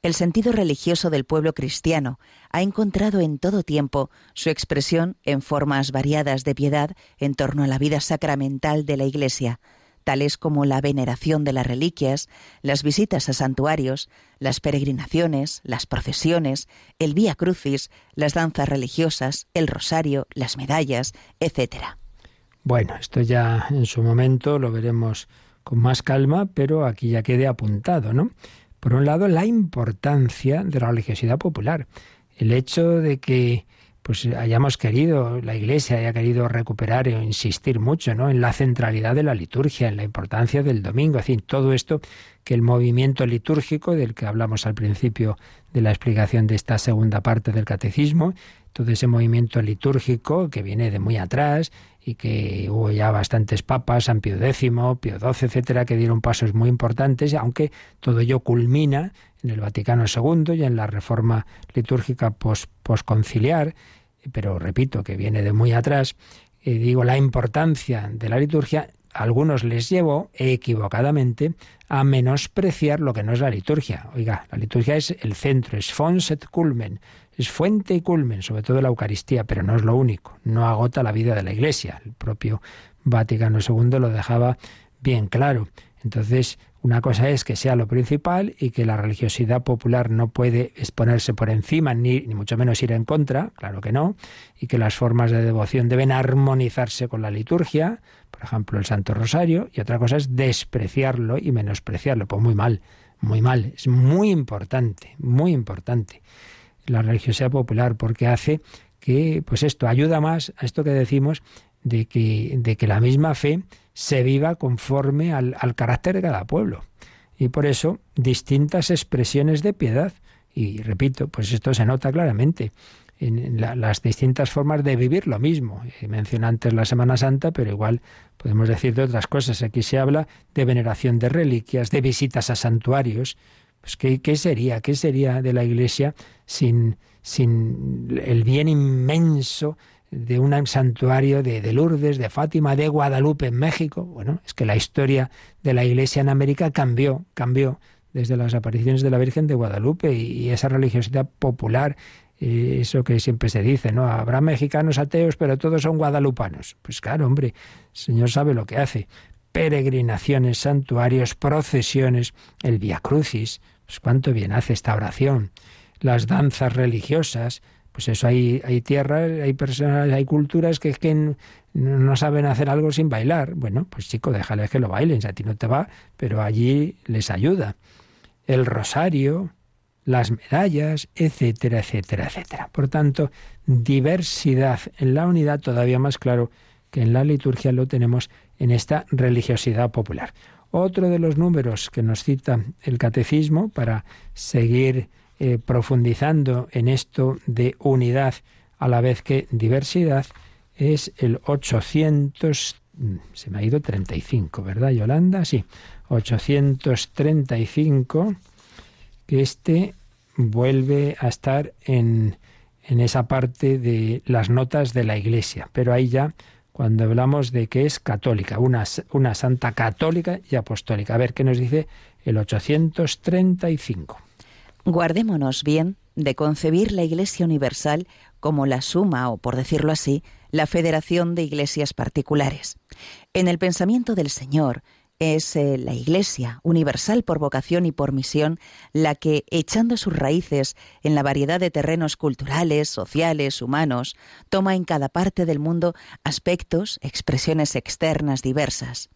El sentido religioso del pueblo cristiano ha encontrado en todo tiempo su expresión en formas variadas de piedad en torno a la vida sacramental de la Iglesia, tales como la veneración de las reliquias, las visitas a santuarios, las peregrinaciones, las procesiones, el vía crucis, las danzas religiosas, el rosario, las medallas, etc. Bueno, esto ya en su momento lo veremos con más calma, pero aquí ya quede apuntado, ¿no? Por un lado, la importancia de la religiosidad popular. El hecho de que pues hayamos querido, la Iglesia haya querido recuperar e insistir mucho ¿no? en la centralidad de la liturgia, en la importancia del domingo, en fin, todo esto que el movimiento litúrgico del que hablamos al principio de la explicación de esta segunda parte del catecismo, todo ese movimiento litúrgico que viene de muy atrás y que hubo ya bastantes papas, San Pío X, Pío XII, etcétera, que dieron pasos muy importantes, aunque todo ello culmina en el Vaticano II y en la reforma litúrgica posconciliar, pero repito que viene de muy atrás, eh, digo, la importancia de la liturgia, a algunos les llevó equivocadamente a menospreciar lo que no es la liturgia. Oiga, la liturgia es el centro, es fons et culmen, es fuente y culmen, sobre todo la Eucaristía, pero no es lo único, no agota la vida de la Iglesia. El propio Vaticano II lo dejaba bien claro. Entonces, una cosa es que sea lo principal y que la religiosidad popular no puede exponerse por encima, ni, ni, mucho menos ir en contra, claro que no, y que las formas de devoción deben armonizarse con la liturgia, por ejemplo el Santo Rosario, y otra cosa es despreciarlo y menospreciarlo. Pues muy mal, muy mal. Es muy importante, muy importante la religiosidad popular, porque hace que, pues esto, ayuda más a esto que decimos de que, de que la misma fe se viva conforme al, carácter de cada pueblo. Y por eso distintas expresiones de piedad. Y repito, pues esto se nota claramente en las distintas formas de vivir lo mismo. Mencioné antes la Semana Santa, pero igual podemos decir de otras cosas. Aquí se habla de veneración de reliquias, de visitas a santuarios. Pues ¿qué, qué sería? ¿Qué sería de la Iglesia sin, sin el bien inmenso de un santuario de, Lourdes, de Fátima, de Guadalupe en México. Bueno, es que la historia de la Iglesia en América cambió, cambió desde las apariciones de la Virgen de Guadalupe y, esa religiosidad popular, eh, eso que siempre se dice, ¿no? Habrá mexicanos ateos, pero todos son guadalupanos. Pues claro, hombre, el Señor sabe lo que hace. Peregrinaciones, santuarios, procesiones, el Via Crucis. Pues cuánto bien hace esta oración. Las danzas religiosas, pues eso hay, hay tierras, hay personas, hay culturas que que no saben hacer algo sin bailar. Bueno, pues chico, déjales que lo bailen, si a ti no te va, pero allí les ayuda. El rosario, las medallas, etcétera, etcétera, etcétera. Por tanto, diversidad en la unidad todavía más claro que en la liturgia lo tenemos en esta religiosidad popular. Otro de los números que nos cita el catecismo para seguir eh, profundizando en esto de unidad a la vez que diversidad, es el 800, mm, se me ha ido 35, ¿verdad, Yolanda? Sí, 835, que este vuelve a estar en, en esa parte de las notas de la Iglesia, pero ahí ya cuando hablamos de que es católica, una, una santa católica y apostólica. A ver qué nos dice el 835. Guardémonos bien de concebir la Iglesia Universal como la suma, o por decirlo así, la federación de iglesias particulares. En el pensamiento del Señor, es eh, la Iglesia, universal por vocación y por misión, la que, echando sus raíces en la variedad de terrenos culturales, sociales, humanos, toma en cada parte del mundo aspectos, expresiones externas diversas.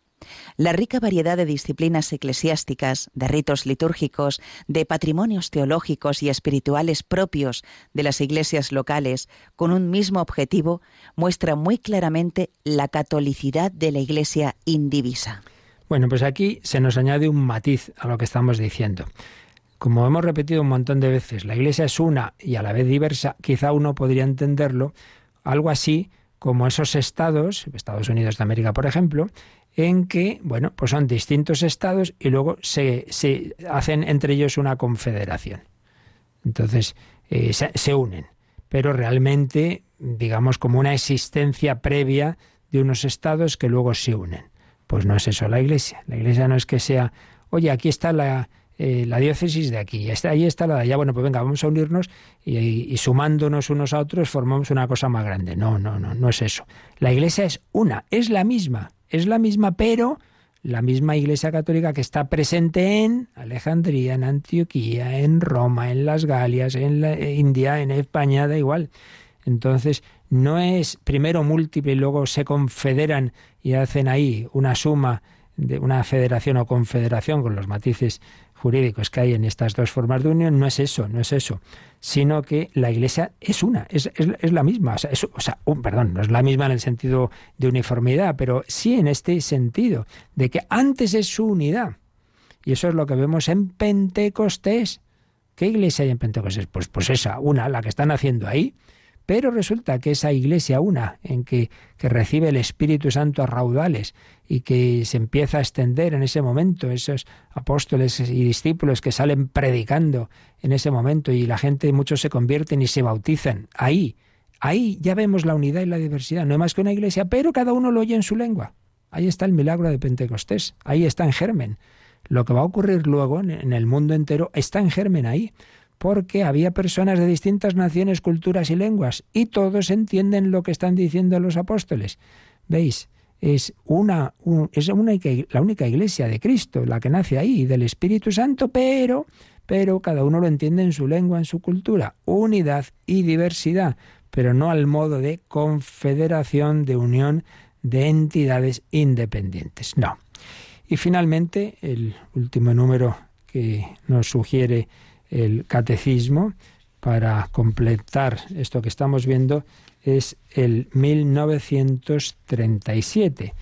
La rica variedad de disciplinas eclesiásticas, de ritos litúrgicos, de patrimonios teológicos y espirituales propios de las iglesias locales, con un mismo objetivo, muestra muy claramente la catolicidad de la Iglesia indivisa. Bueno, pues aquí se nos añade un matiz a lo que estamos diciendo. como hemos repetido un montón de veces, la Iglesia es una y a la vez diversa, quizá uno podría entenderlo algo así como esos estados, Estados Unidos de América, por ejemplo, en que, bueno, pues son distintos estados y luego se, se hacen entre ellos una confederación. Entonces, eh, se, se unen, pero realmente, digamos, como una existencia previa de unos estados que luego se unen. Pues no es eso la Iglesia. La Iglesia no es que sea, oye, aquí está la, eh, la diócesis de aquí, está, ahí está la de allá, bueno, pues venga, vamos a unirnos y, y, sumándonos unos a otros formamos una cosa más grande. No, no, no, no es eso. La Iglesia es una, es la misma, es la misma, pero la misma Iglesia Católica que está presente en Alejandría, en Antioquía, en Roma, en las Galias, en la India, en España, da igual. Entonces, no es primero múltiple y luego se confederan y hacen ahí una suma de una federación o confederación con los matices jurídicos que hay en estas dos formas de unión, no es eso, no es eso, sino que la Iglesia es una, es, es, la misma, o sea, es, un, perdón, no es la misma en el sentido de uniformidad, pero sí en este sentido, de que antes es su unidad. Y eso es lo que vemos en Pentecostés. ¿Qué iglesia hay en Pentecostés? Pues, pues esa, una, la que están haciendo ahí. Pero resulta que esa iglesia, una, en que, que recibe el Espíritu Santo a raudales y que se empieza a extender en ese momento, esos apóstoles y discípulos que salen predicando en ese momento y la gente, muchos se convierten y se bautizan. Ahí, ahí ya vemos la unidad y la diversidad. No hay más que una iglesia, pero cada uno lo oye en su lengua. Ahí está el milagro de Pentecostés, ahí está en germen. Lo que va a ocurrir luego en el mundo entero está en germen ahí porque había personas de distintas naciones, culturas y lenguas, y todos entienden lo que están diciendo los apóstoles. ¿Veis? Es, una, es una, la única iglesia de Cristo, la que nace ahí, del Espíritu Santo, pero, pero cada uno lo entiende en su lengua, en su cultura. Unidad y diversidad, pero no al modo de confederación, de unión de entidades independientes. No. Y finalmente, el último número que nos sugiere el catecismo para completar esto que estamos viendo es el 1937.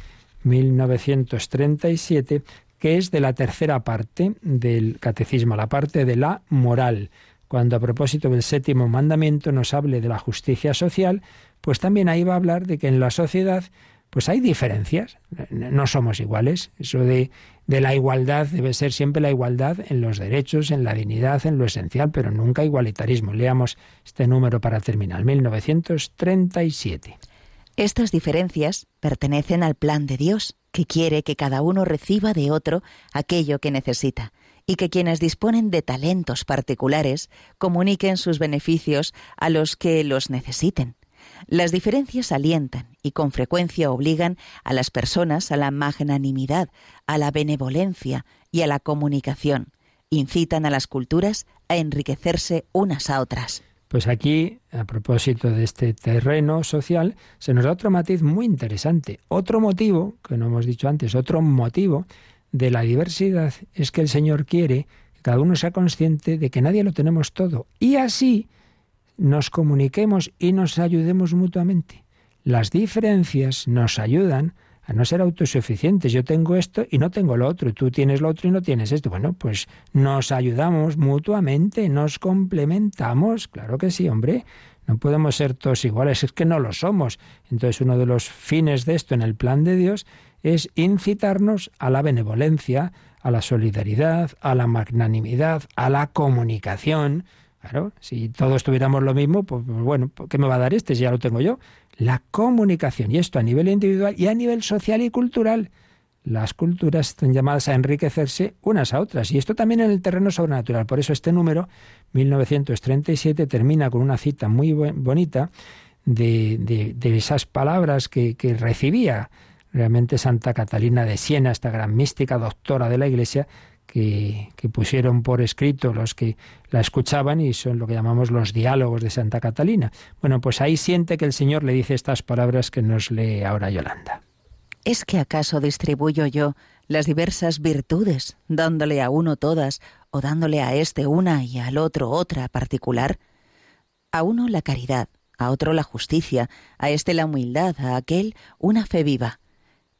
1937, que es de la tercera parte del catecismo, la parte de la moral. Cuando a propósito del séptimo mandamiento nos hable de la justicia social, pues también ahí va a hablar de que en la sociedad pues hay diferencias, no somos iguales. Eso de, de, la igualdad debe ser siempre la igualdad en los derechos, en la dignidad, en lo esencial, pero nunca igualitarismo. Leamos este número para terminar, 1937. Estas diferencias pertenecen al plan de Dios, que quiere que cada uno reciba de otro aquello que necesita y que quienes disponen de talentos particulares comuniquen sus beneficios a los que los necesiten. Las diferencias alientan y con frecuencia obligan a las personas a la magnanimidad, a la benevolencia y a la comunicación. Incitan a las culturas a enriquecerse unas a otras. Pues aquí, a propósito de este terreno social, se nos da otro matiz muy interesante. Otro motivo, que no hemos dicho antes, otro motivo de la diversidad es que el Señor quiere que cada uno sea consciente de que nadie lo tenemos todo. Y así nos comuniquemos y nos ayudemos mutuamente. Las diferencias nos ayudan a no ser autosuficientes. Yo tengo esto y no tengo lo otro, tú tienes lo otro y no tienes esto. Bueno, pues nos ayudamos mutuamente, nos complementamos. Claro que sí, hombre. No podemos ser todos iguales, es que no lo somos. Entonces uno de los fines de esto en el plan de Dios es incitarnos a la benevolencia, a la solidaridad, a la magnanimidad, a la comunicación. Claro, si todos tuviéramos lo mismo, pues, pues bueno, ¿qué me va a dar este si ya lo tengo yo? La comunicación, y esto a nivel individual y a nivel social y cultural. Las culturas están llamadas a enriquecerse unas a otras, y esto también en el terreno sobrenatural. Por eso este número, 1937, termina con una cita muy bonita de, de, esas palabras que recibía realmente Santa Catalina de Siena, esta gran mística doctora de la Iglesia, que, que, pusieron por escrito los que la escuchaban y son lo que llamamos los diálogos de Santa Catalina. Bueno, pues ahí siente que el Señor le dice estas palabras que nos lee ahora Yolanda. ¿Es que acaso distribuyo yo las diversas virtudes, dándole a uno todas o dándole a este una y al otro otra particular? A uno la caridad, a otro la justicia, a este la humildad, a aquel una fe viva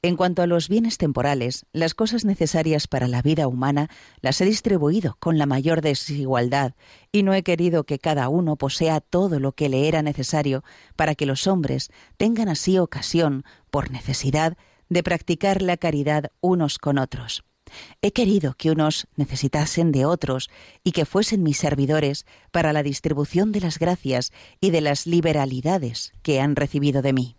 En cuanto a los bienes temporales, las cosas necesarias para la vida humana las he distribuido con la mayor desigualdad y no he querido que cada uno posea todo lo que le era necesario para que los hombres tengan así ocasión, por necesidad, de practicar la caridad unos con otros. He querido que unos necesitasen de otros y que fuesen mis servidores para la distribución de las gracias y de las liberalidades que han recibido de mí.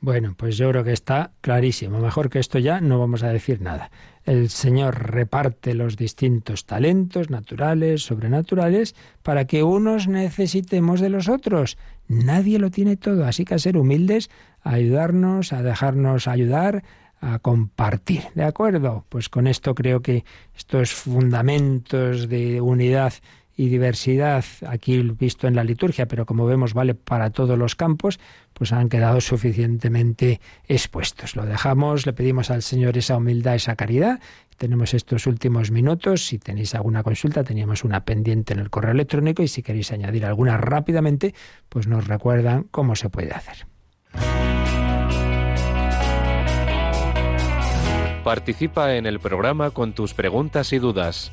Bueno, pues yo creo que está clarísimo. Mejor que esto ya no vamos a decir nada. El Señor reparte los distintos talentos naturales, sobrenaturales, para que unos necesitemos de los otros. Nadie lo tiene todo, así que a ser humildes, a ayudarnos, a dejarnos ayudar, a compartir. ¿De acuerdo? Pues con esto creo que estos fundamentos de unidad y diversidad, aquí visto en la liturgia, pero como vemos vale para todos los campos, pues han quedado suficientemente expuestos. Lo dejamos, le pedimos al Señor esa humildad, esa caridad. Tenemos estos últimos minutos. Si tenéis alguna consulta, teníamos una pendiente en el correo electrónico y si queréis añadir alguna rápidamente, pues nos recuerdan cómo se puede hacer. Participa en el programa con tus preguntas y dudas.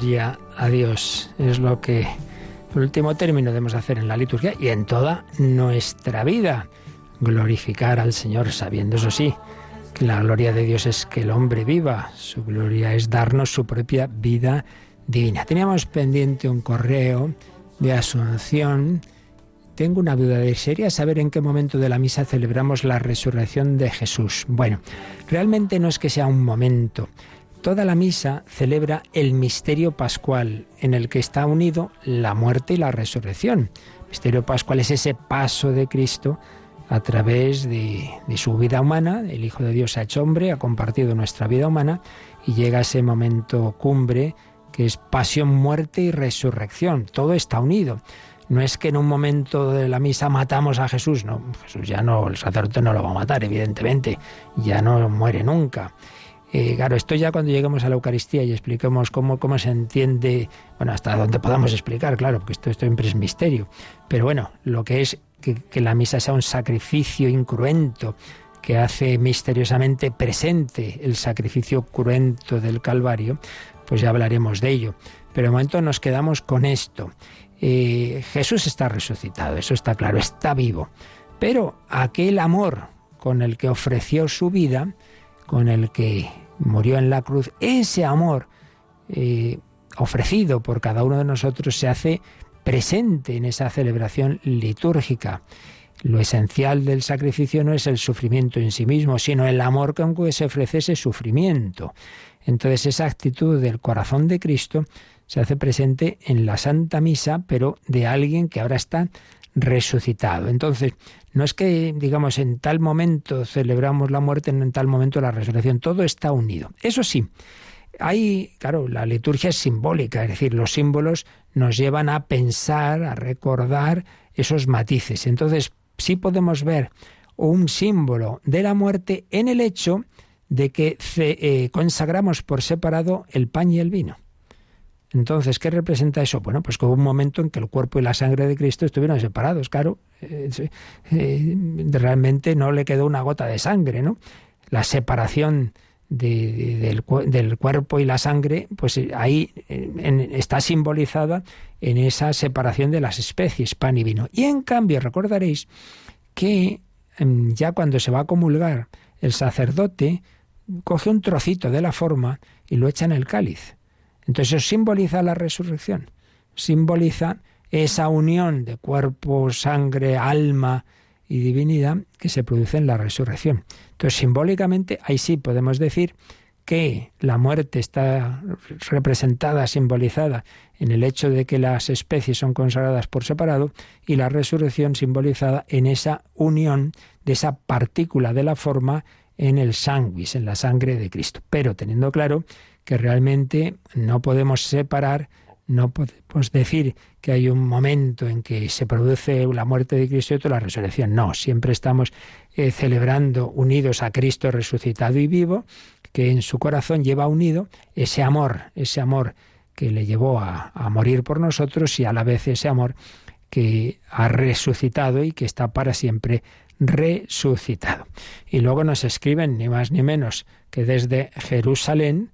Gloria a Dios es lo que, último término, debemos hacer en la liturgia y en toda nuestra vida. Glorificar al Señor sabiendo, eso sí, que la gloria de Dios es que el hombre viva. Su gloria es darnos su propia vida divina. Teníamos pendiente un correo de Asunción. Tengo una duda de sería saber en qué momento de la misa celebramos la resurrección de Jesús. Bueno, realmente no es que sea un momento. Toda la misa celebra el misterio pascual, en el que está unido la muerte y la resurrección. El misterio pascual es ese paso de Cristo a través de, su vida humana. El Hijo de Dios ha hecho hombre, ha compartido nuestra vida humana y llega ese momento cumbre que es pasión, muerte y resurrección. Todo está unido. No es que en un momento de la misa matamos a Jesús, no, Jesús ya no, el sacerdote no lo va a matar, evidentemente, ya no muere nunca. Eh, claro, esto ya cuando lleguemos a la Eucaristía y expliquemos cómo, cómo se entiende, bueno, hasta donde podamos explicar, claro, porque esto, esto siempre es misterio. Pero bueno, lo que es que, la misa sea un sacrificio incruento, que hace misteriosamente presente el sacrificio cruento del Calvario, pues ya hablaremos de ello. Pero de momento nos quedamos con esto. Eh, Jesús está resucitado, eso está claro, está vivo. Pero aquel amor con el que ofreció su vida, con el que murió en la cruz, ese amor eh, ofrecido por cada uno de nosotros se hace presente en esa celebración litúrgica. lo esencial del sacrificio no es el sufrimiento en sí mismo, sino el amor con que se ofrece ese sufrimiento. Entonces esa actitud del corazón de Cristo se hace presente en la Santa Misa, pero de alguien que ahora está resucitado. Entonces, no es que, digamos, en tal momento celebramos la muerte, en tal momento la resurrección, todo está unido. Eso sí, hay, claro, la liturgia es simbólica, es decir, los símbolos nos llevan a pensar, a recordar esos matices. Entonces, sí podemos ver un símbolo de la muerte en el hecho de que eh, consagramos por separado el pan y el vino. Entonces, ¿qué representa eso? Bueno, pues que hubo un momento en que el cuerpo y la sangre de Cristo estuvieron separados, claro. Eh, eh, realmente no le quedó una gota de sangre, ¿no? La separación del, cuerpo y la sangre, pues ahí está simbolizada en esa separación de las especies, pan y vino. Y en cambio, recordaréis que em, ya cuando se va a comulgar, el sacerdote coge un trocito de la forma y lo echa en el cáliz. Entonces eso simboliza la resurrección, simboliza esa unión de cuerpo, sangre, alma y divinidad que se produce en la resurrección. Entonces simbólicamente ahí sí podemos decir que la muerte está representada, simbolizada en el hecho de que las especies son consagradas por separado y la resurrección simbolizada en esa unión de esa partícula de la forma en el sanguis, en la sangre de Cristo. Pero teniendo claro que realmente no podemos separar, no podemos decir que hay un momento en que se produce la muerte de Cristo y otra la resurrección. No, siempre estamos eh, celebrando unidos a Cristo resucitado y vivo, que en su corazón lleva unido ese amor, ese amor que le llevó a, a morir por nosotros y a la vez ese amor que ha resucitado y que está para siempre resucitado. Y luego nos escriben ni más ni menos que desde Jerusalén,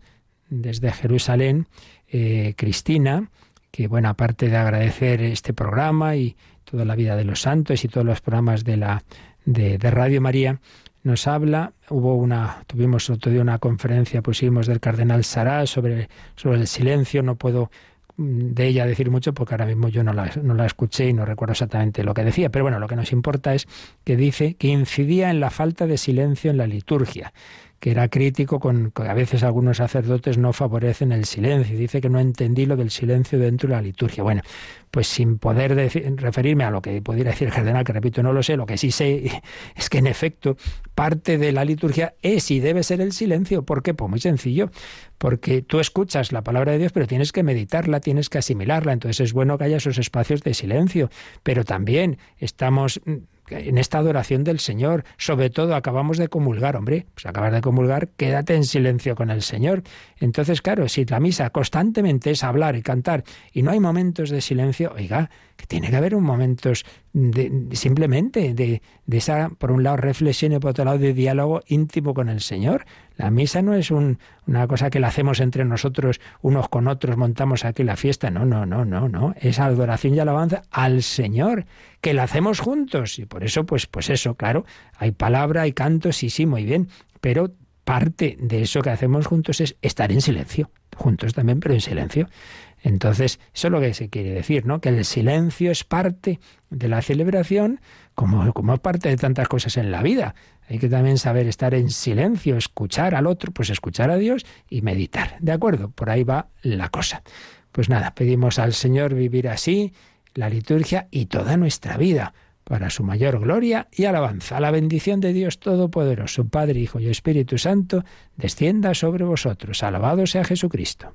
desde Jerusalén, eh, Cristina, que bueno, aparte de agradecer este programa y toda la vida de los santos y todos los programas de la de, Radio María, nos habla, hubo una, tuvimos otro día una conferencia, pusimos del cardenal Sará sobre, sobre el silencio, no puedo de ella decir mucho porque ahora mismo yo no la, no la escuché y no recuerdo exactamente lo que decía. Pero bueno, lo que nos importa es que dice que incidía en la falta de silencio en la liturgia que era crítico con que a veces algunos sacerdotes no favorecen el silencio. Dice que no entendí lo del silencio dentro de la liturgia. Bueno, pues sin poder referirme a lo que pudiera decir el cardenal, que repito, no lo sé, lo que sí sé *laughs* es que en efecto parte de la liturgia es y debe ser el silencio. ¿Por qué? Pues muy sencillo, porque tú escuchas la palabra de Dios, pero tienes que meditarla, tienes que asimilarla, entonces es bueno que haya esos espacios de silencio, pero también estamos en esta adoración del Señor. Sobre todo acabamos de comulgar, hombre, pues acabas de comulgar, quédate en silencio con el Señor. Entonces, claro, si la misa constantemente es hablar y cantar y no hay momentos de silencio, oiga, que tiene que haber un momentos de, simplemente de, de, esa, por un lado, reflexión y por otro lado, de diálogo íntimo con el Señor. La misa no es una cosa que la hacemos entre nosotros, unos con otros, montamos aquí la fiesta. No, no, no, no, no. Es adoración y alabanza al Señor, que la hacemos juntos. Y por eso, pues, pues eso, claro, hay palabra, hay canto, sí, sí, muy bien. Pero parte de eso que hacemos juntos es estar en silencio. Juntos también, pero en silencio. Entonces, eso es lo que se quiere decir, ¿no? Que el silencio es parte de la celebración, como, como parte de tantas cosas en la vida. Hay que también saber estar en silencio, escuchar al otro, pues escuchar a Dios y meditar. ¿De acuerdo? Por ahí va la cosa. Pues nada, pedimos al Señor vivir así, la liturgia y toda nuestra vida, para su mayor gloria y alabanza. La bendición de Dios Todopoderoso, Padre, Hijo y Espíritu Santo, descienda sobre vosotros. Alabado sea Jesucristo.